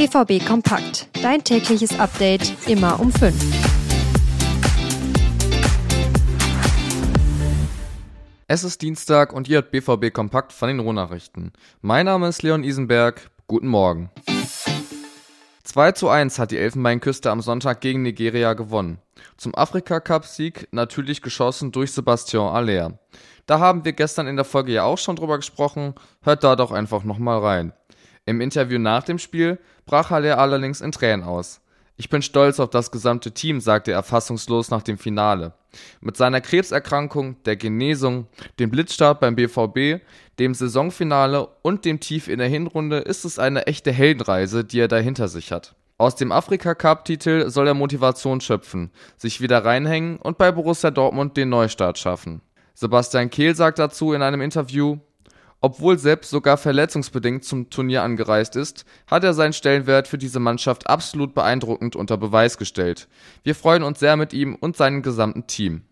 BVB Kompakt. Dein tägliches Update immer um 5. Es ist Dienstag und ihr hört BVB Kompakt von den Rohnachrichten. Mein Name ist Leon Isenberg. Guten Morgen. 2 zu 1 hat die Elfenbeinküste am Sonntag gegen Nigeria gewonnen. Zum Afrika-Cup-Sieg natürlich geschossen durch Sebastian Aller. Da haben wir gestern in der Folge ja auch schon drüber gesprochen, hört da doch einfach nochmal rein. Im Interview nach dem Spiel brach Haller allerdings in Tränen aus. Ich bin stolz auf das gesamte Team, sagte er fassungslos nach dem Finale. Mit seiner Krebserkrankung, der Genesung, dem Blitzstart beim BVB, dem Saisonfinale und dem Tief in der Hinrunde ist es eine echte Heldenreise, die er da hinter sich hat. Aus dem Afrika-Cup-Titel soll er Motivation schöpfen, sich wieder reinhängen und bei Borussia Dortmund den Neustart schaffen. Sebastian Kehl sagt dazu in einem Interview, obwohl Sepp sogar verletzungsbedingt zum Turnier angereist ist, hat er seinen Stellenwert für diese Mannschaft absolut beeindruckend unter Beweis gestellt. Wir freuen uns sehr mit ihm und seinem gesamten Team.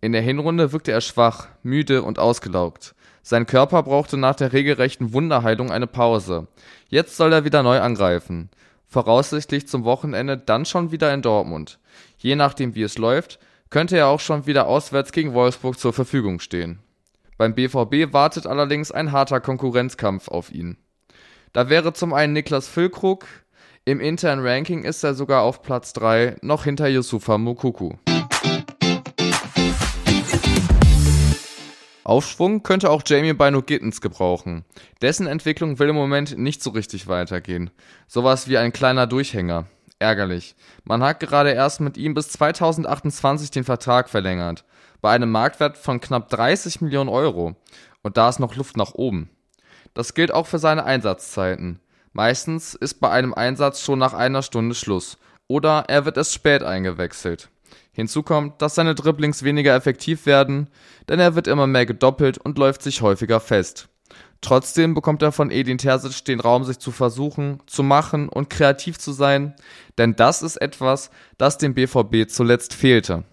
In der Hinrunde wirkte er schwach, müde und ausgelaugt. Sein Körper brauchte nach der regelrechten Wunderheilung eine Pause. Jetzt soll er wieder neu angreifen. Voraussichtlich zum Wochenende dann schon wieder in Dortmund. Je nachdem wie es läuft, könnte er auch schon wieder auswärts gegen Wolfsburg zur Verfügung stehen. Beim BVB wartet allerdings ein harter Konkurrenzkampf auf ihn. Da wäre zum einen Niklas Füllkrug, im internen Ranking ist er sogar auf Platz 3, noch hinter Yusufa Mukuku. Aufschwung könnte auch Jamie Bino Gittens gebrauchen. Dessen Entwicklung will im Moment nicht so richtig weitergehen. Sowas wie ein kleiner Durchhänger. Ärgerlich. Man hat gerade erst mit ihm bis 2028 den Vertrag verlängert bei einem Marktwert von knapp 30 Millionen Euro. Und da ist noch Luft nach oben. Das gilt auch für seine Einsatzzeiten. Meistens ist bei einem Einsatz schon nach einer Stunde Schluss. Oder er wird erst spät eingewechselt. Hinzu kommt, dass seine Dribblings weniger effektiv werden, denn er wird immer mehr gedoppelt und läuft sich häufiger fest. Trotzdem bekommt er von Edin Terzic den Raum, sich zu versuchen, zu machen und kreativ zu sein, denn das ist etwas, das dem BVB zuletzt fehlte.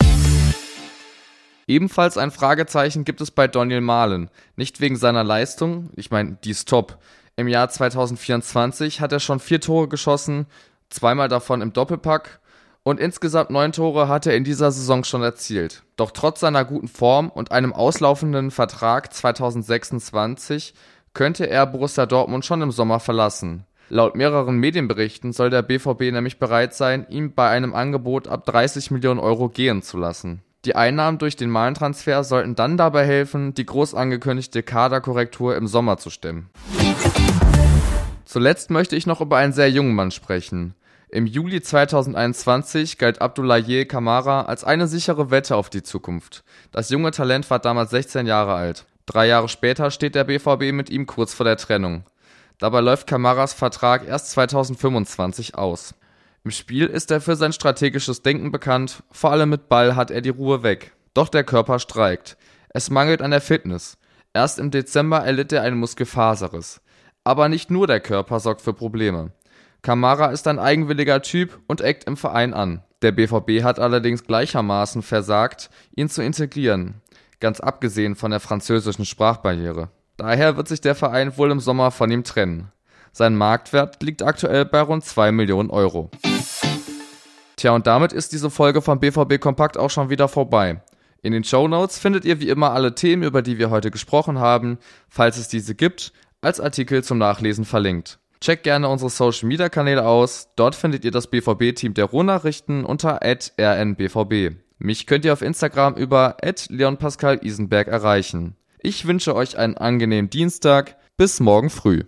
Ebenfalls ein Fragezeichen gibt es bei Daniel Mahlen. Nicht wegen seiner Leistung, ich meine, die ist top. Im Jahr 2024 hat er schon vier Tore geschossen, zweimal davon im Doppelpack und insgesamt neun Tore hat er in dieser Saison schon erzielt. Doch trotz seiner guten Form und einem auslaufenden Vertrag 2026 könnte er Borussia Dortmund schon im Sommer verlassen. Laut mehreren Medienberichten soll der BVB nämlich bereit sein, ihn bei einem Angebot ab 30 Millionen Euro gehen zu lassen. Die Einnahmen durch den Malentransfer sollten dann dabei helfen, die groß angekündigte Kaderkorrektur im Sommer zu stemmen. Zuletzt möchte ich noch über einen sehr jungen Mann sprechen. Im Juli 2021 galt Abdoulaye Kamara als eine sichere Wette auf die Zukunft. Das junge Talent war damals 16 Jahre alt. Drei Jahre später steht der BVB mit ihm kurz vor der Trennung. Dabei läuft Kamaras Vertrag erst 2025 aus. Im Spiel ist er für sein strategisches Denken bekannt, vor allem mit Ball hat er die Ruhe weg. Doch der Körper streikt. Es mangelt an der Fitness. Erst im Dezember erlitt er einen Muskelfaserriss. Aber nicht nur der Körper sorgt für Probleme. Kamara ist ein eigenwilliger Typ und eckt im Verein an. Der BVB hat allerdings gleichermaßen versagt, ihn zu integrieren, ganz abgesehen von der französischen Sprachbarriere. Daher wird sich der Verein wohl im Sommer von ihm trennen. Sein Marktwert liegt aktuell bei rund 2 Millionen Euro. Tja, und damit ist diese Folge von BVB Kompakt auch schon wieder vorbei. In den Show Notes findet ihr wie immer alle Themen, über die wir heute gesprochen haben, falls es diese gibt, als Artikel zum Nachlesen verlinkt. Checkt gerne unsere Social Media Kanäle aus. Dort findet ihr das BVB-Team der Rohnachrichten unter rnbvb. Mich könnt ihr auf Instagram über leonpascal Isenberg erreichen. Ich wünsche euch einen angenehmen Dienstag. Bis morgen früh.